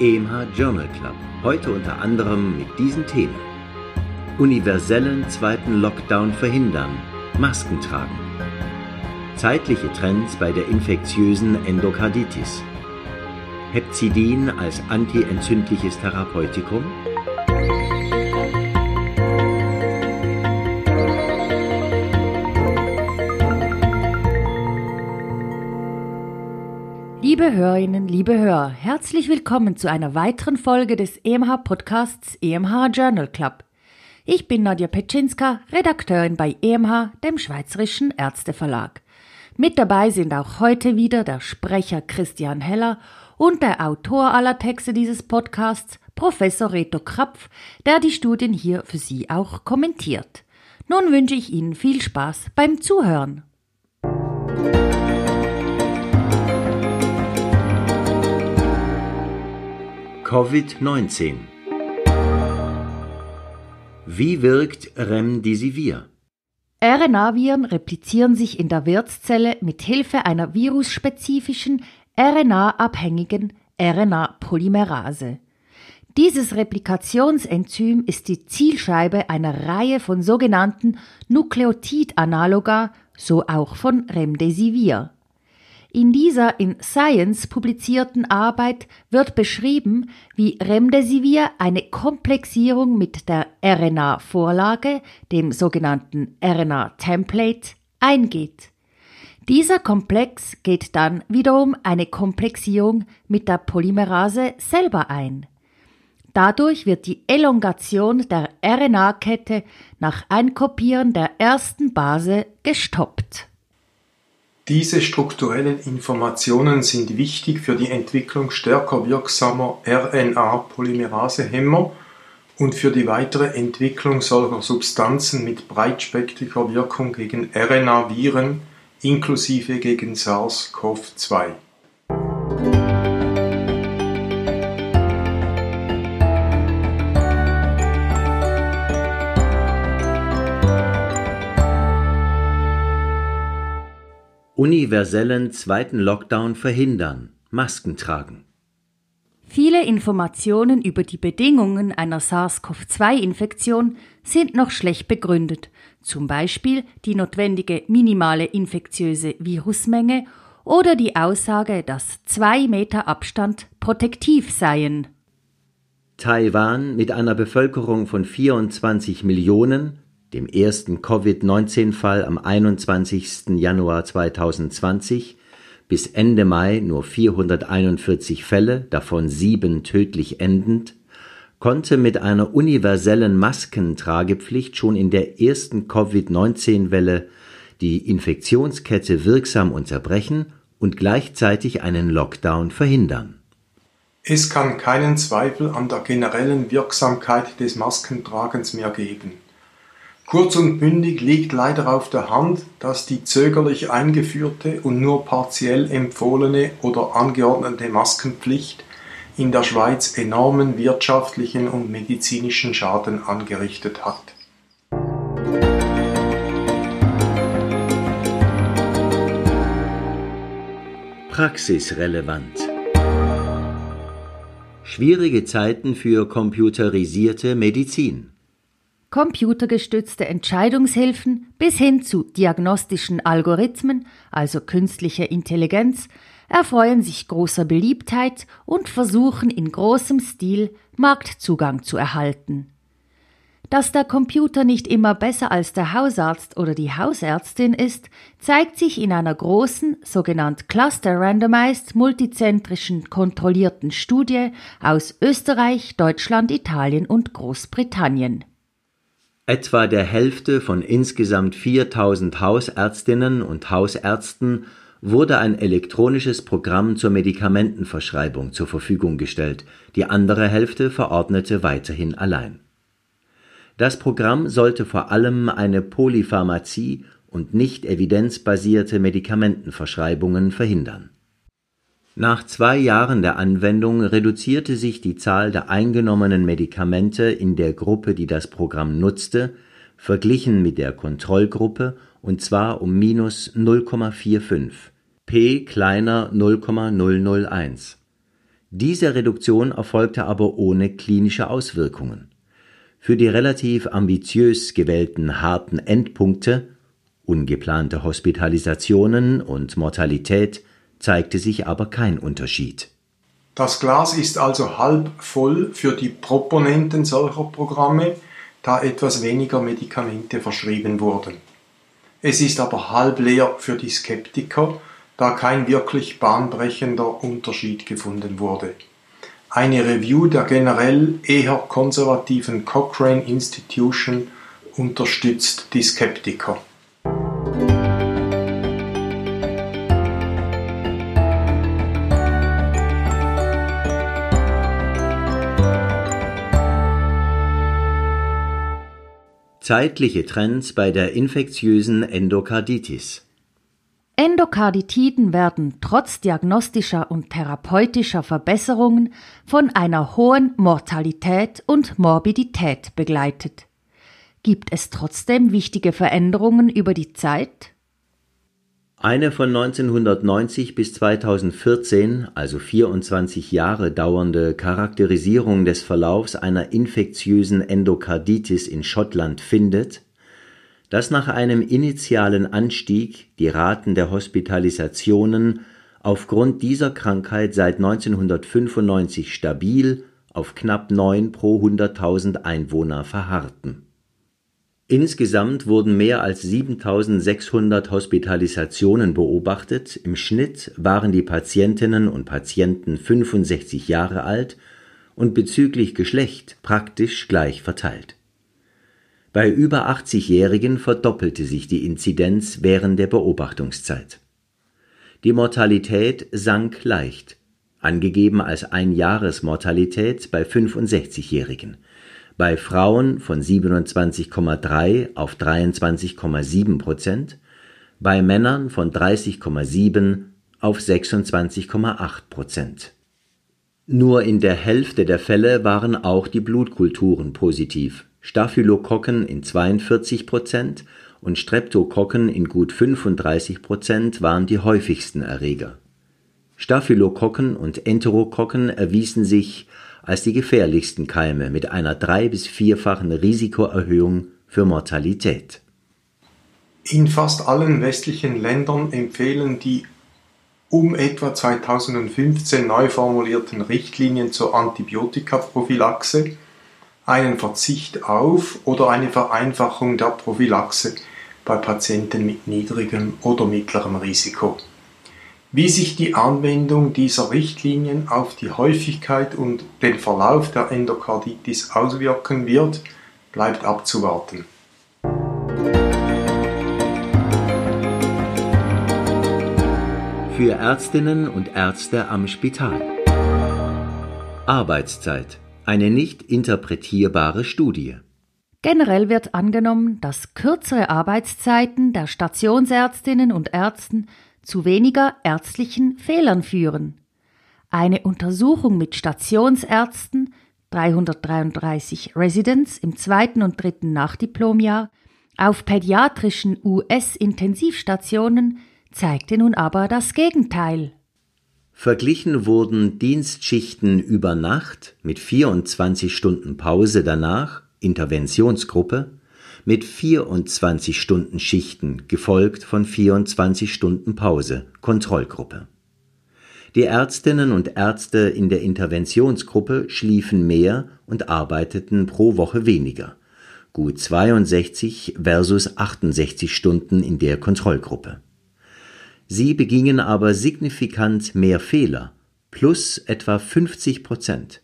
EMH Journal Club. Heute unter anderem mit diesen Themen. Universellen zweiten Lockdown verhindern, Masken tragen. Zeitliche Trends bei der infektiösen Endokarditis. Hepzidin als antientzündliches Therapeutikum. Liebe Hörerinnen, liebe Hörer, herzlich willkommen zu einer weiteren Folge des EMH Podcasts EMH Journal Club. Ich bin Nadja Petschinska, Redakteurin bei EMH, dem Schweizerischen Ärzteverlag. Mit dabei sind auch heute wieder der Sprecher Christian Heller und der Autor aller Texte dieses Podcasts, Professor Reto Krapf, der die Studien hier für Sie auch kommentiert. Nun wünsche ich Ihnen viel Spaß beim Zuhören. Covid-19 Wie wirkt Remdesivir? RNA-Viren replizieren sich in der Wirtszelle mit Hilfe einer virusspezifischen, RNA-abhängigen RNA-Polymerase. Dieses Replikationsenzym ist die Zielscheibe einer Reihe von sogenannten Nukleotidanaloga, so auch von Remdesivir. In dieser in Science publizierten Arbeit wird beschrieben, wie Remdesivir eine Komplexierung mit der RNA-Vorlage, dem sogenannten RNA-Template, eingeht. Dieser Komplex geht dann wiederum eine Komplexierung mit der Polymerase selber ein. Dadurch wird die Elongation der RNA-Kette nach Einkopieren der ersten Base gestoppt. Diese strukturellen Informationen sind wichtig für die Entwicklung stärker wirksamer RNA-Polymerasehemmer und für die weitere Entwicklung solcher Substanzen mit breitspektriger Wirkung gegen RNA-Viren inklusive gegen SARS-CoV-2. Universellen zweiten Lockdown verhindern, Masken tragen. Viele Informationen über die Bedingungen einer SARS-CoV-2-Infektion sind noch schlecht begründet, zum Beispiel die notwendige minimale infektiöse Virusmenge oder die Aussage, dass zwei Meter Abstand protektiv seien. Taiwan mit einer Bevölkerung von 24 Millionen dem ersten Covid-19-Fall am 21. Januar 2020, bis Ende Mai nur 441 Fälle, davon sieben tödlich endend, konnte mit einer universellen Maskentragepflicht schon in der ersten Covid-19-Welle die Infektionskette wirksam unterbrechen und gleichzeitig einen Lockdown verhindern. Es kann keinen Zweifel an der generellen Wirksamkeit des Maskentragens mehr geben. Kurz und bündig liegt leider auf der Hand, dass die zögerlich eingeführte und nur partiell empfohlene oder angeordnete Maskenpflicht in der Schweiz enormen wirtschaftlichen und medizinischen Schaden angerichtet hat. Praxisrelevant Schwierige Zeiten für computerisierte Medizin computergestützte Entscheidungshilfen bis hin zu diagnostischen Algorithmen, also künstlicher Intelligenz, erfreuen sich großer Beliebtheit und versuchen in großem Stil Marktzugang zu erhalten. Dass der Computer nicht immer besser als der Hausarzt oder die Hausärztin ist, zeigt sich in einer großen, sogenannt Cluster Randomized multizentrischen kontrollierten Studie aus Österreich, Deutschland, Italien und Großbritannien. Etwa der Hälfte von insgesamt 4000 Hausärztinnen und Hausärzten wurde ein elektronisches Programm zur Medikamentenverschreibung zur Verfügung gestellt, die andere Hälfte verordnete weiterhin allein. Das Programm sollte vor allem eine Polypharmazie und nicht evidenzbasierte Medikamentenverschreibungen verhindern nach zwei Jahren der Anwendung reduzierte sich die Zahl der eingenommenen Medikamente in der Gruppe, die das Programm nutzte, verglichen mit der Kontrollgruppe, und zwar um minus 0,45. p kleiner 0,001. Diese Reduktion erfolgte aber ohne klinische Auswirkungen. Für die relativ ambitiös gewählten harten Endpunkte ungeplante Hospitalisationen und Mortalität zeigte sich aber kein Unterschied. Das Glas ist also halb voll für die Proponenten solcher Programme, da etwas weniger Medikamente verschrieben wurden. Es ist aber halb leer für die Skeptiker, da kein wirklich bahnbrechender Unterschied gefunden wurde. Eine Review der generell eher konservativen Cochrane Institution unterstützt die Skeptiker. Zeitliche Trends bei der infektiösen Endokarditis. Endokarditiden werden trotz diagnostischer und therapeutischer Verbesserungen von einer hohen Mortalität und Morbidität begleitet. Gibt es trotzdem wichtige Veränderungen über die Zeit? Eine von 1990 bis 2014, also 24 Jahre dauernde Charakterisierung des Verlaufs einer infektiösen Endokarditis in Schottland findet, dass nach einem initialen Anstieg die Raten der Hospitalisationen aufgrund dieser Krankheit seit 1995 stabil auf knapp 9 pro 100.000 Einwohner verharrten Insgesamt wurden mehr als 7600 Hospitalisationen beobachtet, im Schnitt waren die Patientinnen und Patienten 65 Jahre alt und bezüglich Geschlecht praktisch gleich verteilt. Bei über 80-Jährigen verdoppelte sich die Inzidenz während der Beobachtungszeit. Die Mortalität sank leicht, angegeben als Einjahresmortalität bei 65-Jährigen bei Frauen von 27,3 auf 23,7 Prozent, bei Männern von 30,7 auf 26,8 Prozent. Nur in der Hälfte der Fälle waren auch die Blutkulturen positiv, Staphylokokken in 42 Prozent und Streptokokken in gut 35 Prozent waren die häufigsten Erreger. Staphylokokken und Enterokokken erwiesen sich als die gefährlichsten Keime mit einer drei- bis vierfachen Risikoerhöhung für Mortalität. In fast allen westlichen Ländern empfehlen die um etwa 2015 neu formulierten Richtlinien zur Antibiotikaprophylaxe einen Verzicht auf oder eine Vereinfachung der Prophylaxe bei Patienten mit niedrigem oder mittlerem Risiko. Wie sich die Anwendung dieser Richtlinien auf die Häufigkeit und den Verlauf der Endokarditis auswirken wird, bleibt abzuwarten. Für Ärztinnen und Ärzte am Spital. Arbeitszeit. Eine nicht interpretierbare Studie. Generell wird angenommen, dass kürzere Arbeitszeiten der Stationsärztinnen und Ärzten zu weniger ärztlichen Fehlern führen. Eine Untersuchung mit Stationsärzten, 333 Residents im zweiten und dritten Nachdiplomjahr, auf pädiatrischen US-Intensivstationen zeigte nun aber das Gegenteil. Verglichen wurden Dienstschichten über Nacht mit 24 Stunden Pause danach, Interventionsgruppe, mit 24 Stunden Schichten, gefolgt von 24 Stunden Pause, Kontrollgruppe. Die Ärztinnen und Ärzte in der Interventionsgruppe schliefen mehr und arbeiteten pro Woche weniger, gut 62 versus 68 Stunden in der Kontrollgruppe. Sie begingen aber signifikant mehr Fehler, plus etwa 50 Prozent.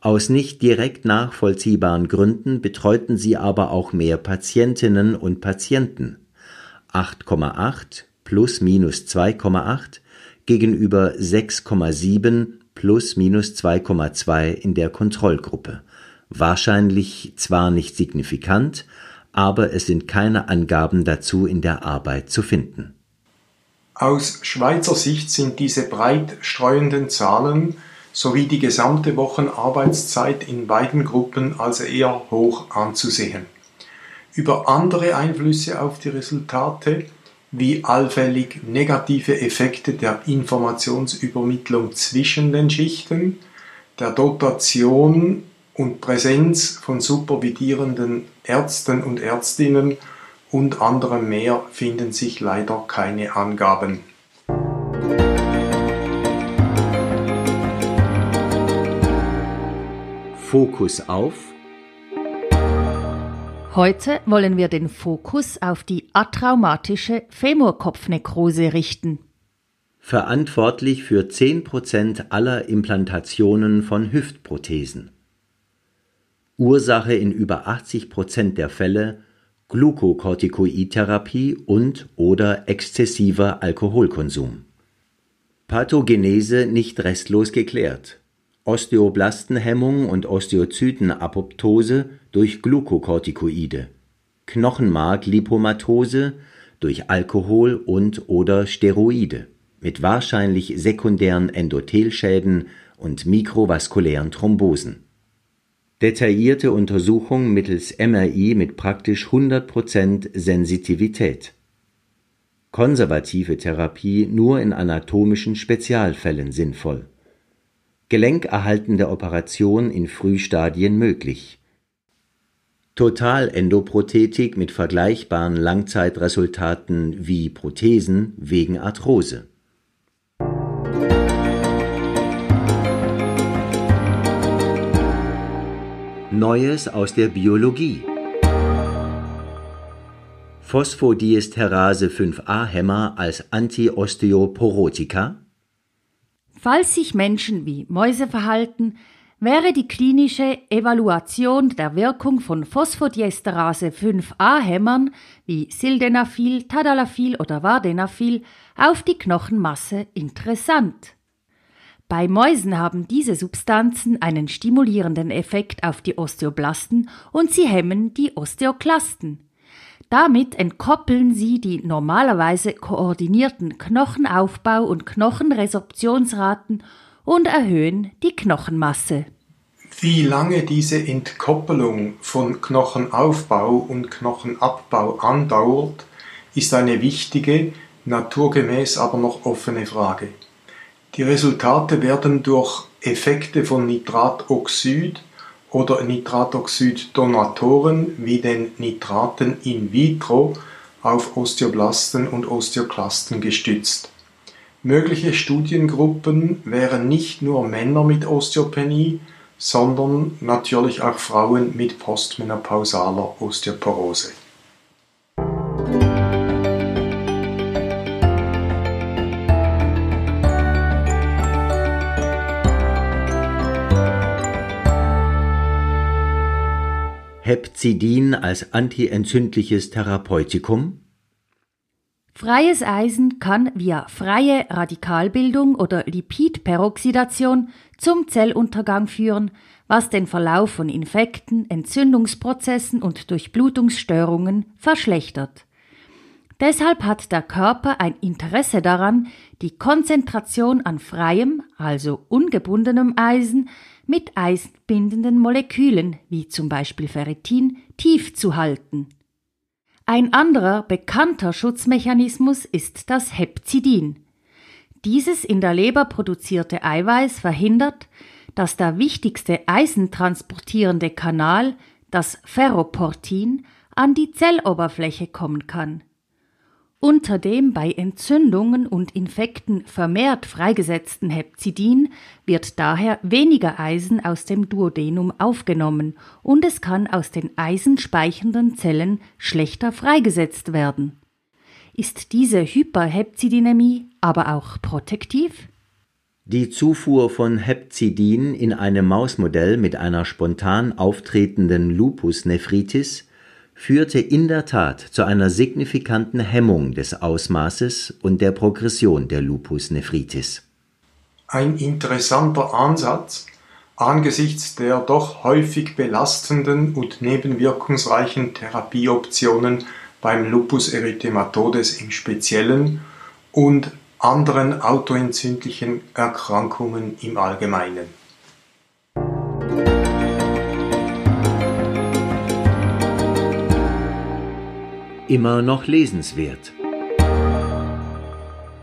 Aus nicht direkt nachvollziehbaren Gründen betreuten sie aber auch mehr Patientinnen und Patienten (8,8 plus minus 2,8 gegenüber 6,7 plus minus 2,2 in der Kontrollgruppe, wahrscheinlich zwar nicht signifikant, aber es sind keine Angaben dazu in der Arbeit zu finden. Aus Schweizer Sicht sind diese breit streuenden Zahlen sowie die gesamte Wochenarbeitszeit in beiden Gruppen als eher hoch anzusehen. Über andere Einflüsse auf die Resultate, wie allfällig negative Effekte der Informationsübermittlung zwischen den Schichten, der Dotation und Präsenz von supervidierenden Ärzten und Ärztinnen und anderem mehr finden sich leider keine Angaben. Fokus auf Heute wollen wir den Fokus auf die atraumatische Femurkopfnekrose richten. Verantwortlich für 10% aller Implantationen von Hüftprothesen. Ursache in über 80% der Fälle Glukokortikoidtherapie und oder exzessiver Alkoholkonsum. Pathogenese nicht restlos geklärt. Osteoblastenhemmung und Osteozytenapoptose durch Glukokortikoide, Knochenmark-Lipomatose durch Alkohol und/oder Steroide mit wahrscheinlich sekundären Endothelschäden und mikrovaskulären Thrombosen. Detaillierte Untersuchung mittels MRI mit praktisch 100% Sensitivität. Konservative Therapie nur in anatomischen Spezialfällen sinnvoll gelenkerhaltende Operation in Frühstadien möglich. Totalendoprothetik mit vergleichbaren Langzeitresultaten wie Prothesen wegen Arthrose. Neues aus der Biologie Phosphodiesterase 5a-Hämmer als Antiosteoporotika Falls sich Menschen wie Mäuse verhalten, wäre die klinische Evaluation der Wirkung von Phosphodiesterase 5a-Hämmern wie Sildenafil, Tadalafil oder Vardenafil auf die Knochenmasse interessant. Bei Mäusen haben diese Substanzen einen stimulierenden Effekt auf die Osteoblasten und sie hemmen die Osteoklasten. Damit entkoppeln sie die normalerweise koordinierten Knochenaufbau- und Knochenresorptionsraten und erhöhen die Knochenmasse. Wie lange diese Entkoppelung von Knochenaufbau und Knochenabbau andauert, ist eine wichtige, naturgemäß aber noch offene Frage. Die Resultate werden durch Effekte von Nitratoxid oder Nitratoxid-Donatoren wie den Nitraten in vitro auf Osteoblasten und Osteoklasten gestützt. Mögliche Studiengruppen wären nicht nur Männer mit Osteopenie, sondern natürlich auch Frauen mit postmenopausaler Osteoporose. Hepzidin als antientzündliches Therapeutikum? Freies Eisen kann via freie Radikalbildung oder Lipidperoxidation zum Zelluntergang führen, was den Verlauf von Infekten, Entzündungsprozessen und Durchblutungsstörungen verschlechtert. Deshalb hat der Körper ein Interesse daran, die Konzentration an freiem, also ungebundenem Eisen mit eisenbindenden Molekülen, wie zum Beispiel Ferritin, tief zu halten. Ein anderer bekannter Schutzmechanismus ist das Hepzidin. Dieses in der Leber produzierte Eiweiß verhindert, dass der wichtigste eisentransportierende Kanal, das Ferroportin, an die Zelloberfläche kommen kann. Unter dem bei Entzündungen und Infekten vermehrt freigesetzten Hepzidin wird daher weniger Eisen aus dem Duodenum aufgenommen und es kann aus den eisenspeichernden Zellen schlechter freigesetzt werden. Ist diese Hyperhepzidinämie aber auch protektiv? Die Zufuhr von Hepzidin in einem Mausmodell mit einer spontan auftretenden Lupusnephritis führte in der Tat zu einer signifikanten Hemmung des Ausmaßes und der Progression der Lupus nephritis. Ein interessanter Ansatz angesichts der doch häufig belastenden und nebenwirkungsreichen Therapieoptionen beim Lupus erythematodes im Speziellen und anderen autoentzündlichen Erkrankungen im Allgemeinen. Immer noch lesenswert.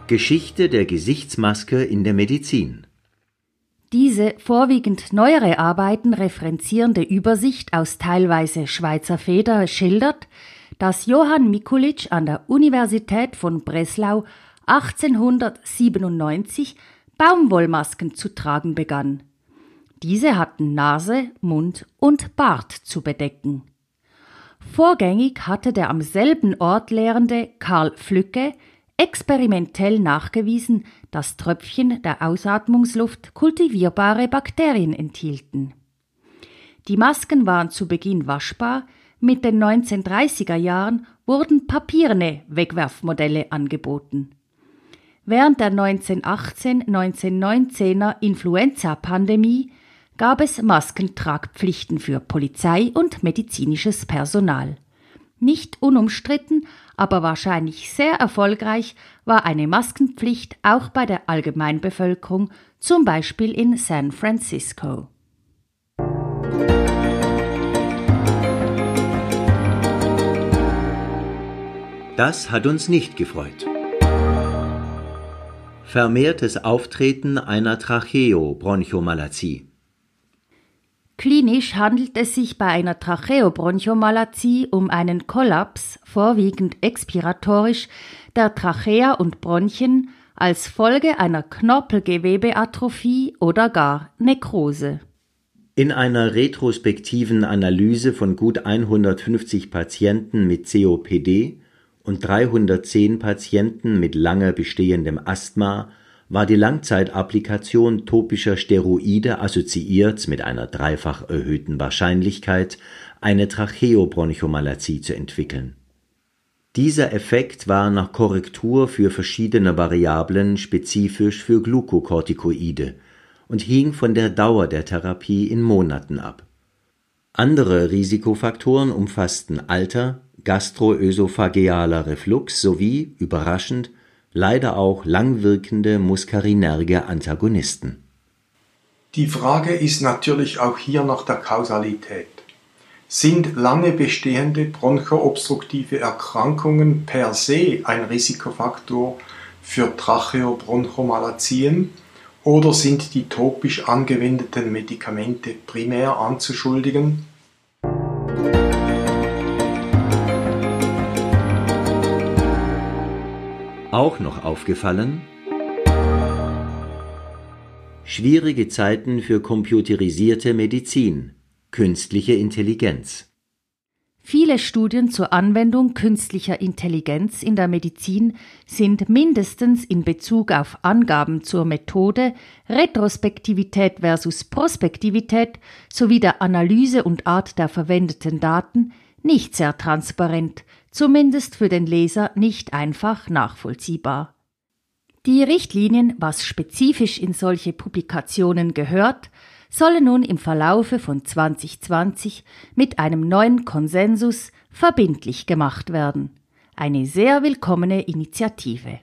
Geschichte der Gesichtsmaske in der Medizin. Diese vorwiegend neuere Arbeiten referenzierende Übersicht aus teilweise Schweizer Feder schildert, dass Johann Mikulic an der Universität von Breslau 1897 Baumwollmasken zu tragen begann. Diese hatten Nase, Mund und Bart zu bedecken. Vorgängig hatte der am selben Ort lehrende Karl Flücke experimentell nachgewiesen, dass Tröpfchen der Ausatmungsluft kultivierbare Bakterien enthielten. Die Masken waren zu Beginn waschbar, mit den 1930er Jahren wurden papierne Wegwerfmodelle angeboten. Während der 1918-1919er Influenza-Pandemie gab es Maskentragpflichten für Polizei und medizinisches Personal. Nicht unumstritten, aber wahrscheinlich sehr erfolgreich war eine Maskenpflicht auch bei der Allgemeinbevölkerung, zum Beispiel in San Francisco. Das hat uns nicht gefreut. Vermehrtes Auftreten einer Tracheobronchomalazie. Klinisch handelt es sich bei einer Tracheobronchomalazie um einen Kollaps, vorwiegend expiratorisch, der Trachea und Bronchien als Folge einer Knorpelgewebeatrophie oder gar Nekrose. In einer retrospektiven Analyse von gut 150 Patienten mit COPD und 310 Patienten mit lange bestehendem Asthma war die Langzeitapplikation topischer Steroide assoziiert mit einer dreifach erhöhten Wahrscheinlichkeit, eine Tracheobronchomalazie zu entwickeln. Dieser Effekt war nach Korrektur für verschiedene Variablen spezifisch für Glukokortikoide und hing von der Dauer der Therapie in Monaten ab. Andere Risikofaktoren umfassten Alter, gastroösophagealer Reflux sowie, überraschend, leider auch langwirkende muskarinerge Antagonisten. Die Frage ist natürlich auch hier nach der Kausalität. Sind lange bestehende bronchoobstruktive Erkrankungen per se ein Risikofaktor für Tracheobronchomalazien oder sind die topisch angewendeten Medikamente primär anzuschuldigen? Auch noch aufgefallen? Schwierige Zeiten für computerisierte Medizin, künstliche Intelligenz. Viele Studien zur Anwendung künstlicher Intelligenz in der Medizin sind mindestens in Bezug auf Angaben zur Methode, Retrospektivität versus Prospektivität sowie der Analyse und Art der verwendeten Daten nicht sehr transparent, zumindest für den Leser nicht einfach nachvollziehbar. Die Richtlinien, was spezifisch in solche Publikationen gehört, sollen nun im Verlaufe von 2020 mit einem neuen Konsensus verbindlich gemacht werden. Eine sehr willkommene Initiative.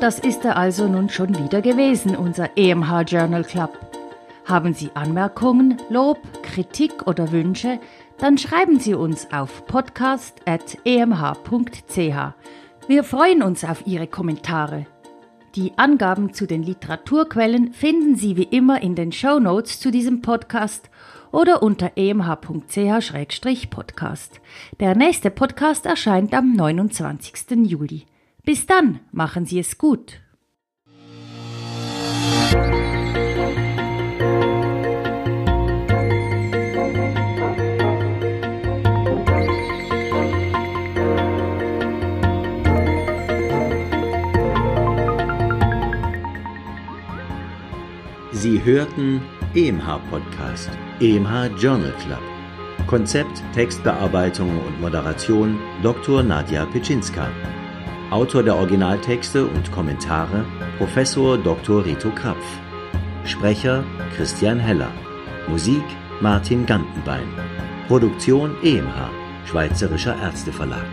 Das ist er also nun schon wieder gewesen, unser EMH Journal Club. Haben Sie Anmerkungen, Lob, Kritik oder Wünsche, dann schreiben Sie uns auf podcast.emh.ch. Wir freuen uns auf Ihre Kommentare. Die Angaben zu den Literaturquellen finden Sie wie immer in den Show Notes zu diesem Podcast oder unter emh.ch-podcast. Der nächste Podcast erscheint am 29. Juli. Bis dann, machen Sie es gut. Sie hörten EMH Podcast, EMH Journal Club. Konzept, Textbearbeitung und Moderation Dr. Nadja Pitschinska. Autor der Originaltexte und Kommentare Professor Dr. Rito Krapf. Sprecher Christian Heller. Musik Martin Gantenbein. Produktion EMH, Schweizerischer Ärzteverlag.